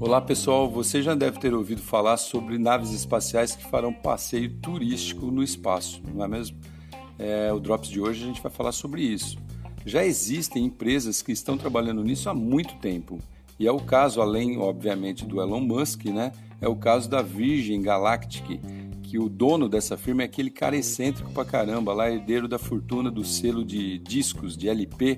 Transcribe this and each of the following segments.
Olá pessoal, você já deve ter ouvido falar sobre naves espaciais que farão passeio turístico no espaço, não é mesmo? É, o Drops de hoje a gente vai falar sobre isso. Já existem empresas que estão trabalhando nisso há muito tempo. E é o caso, além, obviamente, do Elon Musk, né? É o caso da Virgin Galactic, que o dono dessa firma é aquele cara excêntrico pra caramba, lá herdeiro da fortuna do selo de discos, de LP,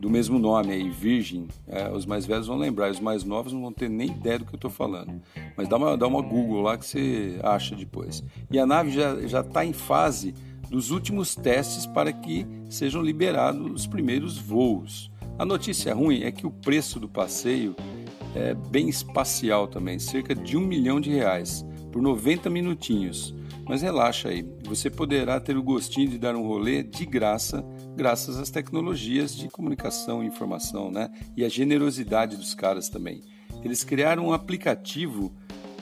do mesmo nome aí, Virgin. É, os mais velhos vão lembrar, os mais novos não vão ter nem ideia do que eu estou falando. Mas dá uma, dá uma Google lá que você acha depois. E a nave já está em fase dos últimos testes para que sejam liberados os primeiros voos. A notícia ruim é que o preço do passeio é bem espacial também, cerca de um milhão de reais por 90 minutinhos. Mas relaxa aí, você poderá ter o gostinho de dar um rolê de graça, graças às tecnologias de comunicação e informação, né? E a generosidade dos caras também. Eles criaram um aplicativo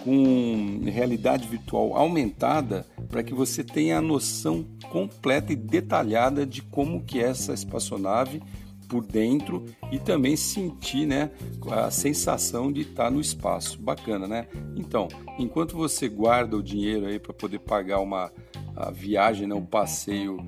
com realidade virtual aumentada para que você tenha a noção completa e detalhada de como que é essa espaçonave por dentro e também sentir né, a sensação de estar no espaço. Bacana, né? Então, enquanto você guarda o dinheiro aí para poder pagar uma viagem, né, um passeio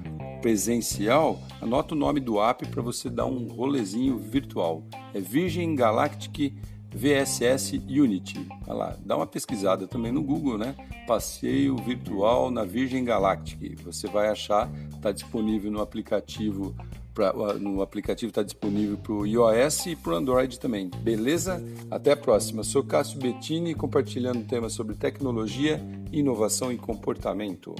presencial, anota o nome do app para você dar um rolezinho virtual. É Virgin Galactic VSS Unity. Olha lá, dá uma pesquisada também no Google, né? Passeio virtual na Virgin Galactic. Você vai achar, está disponível no aplicativo pra, no aplicativo está disponível para o iOS e para o Android também. Beleza? Até a próxima. Sou Cássio Bettini compartilhando temas sobre tecnologia, inovação e comportamento.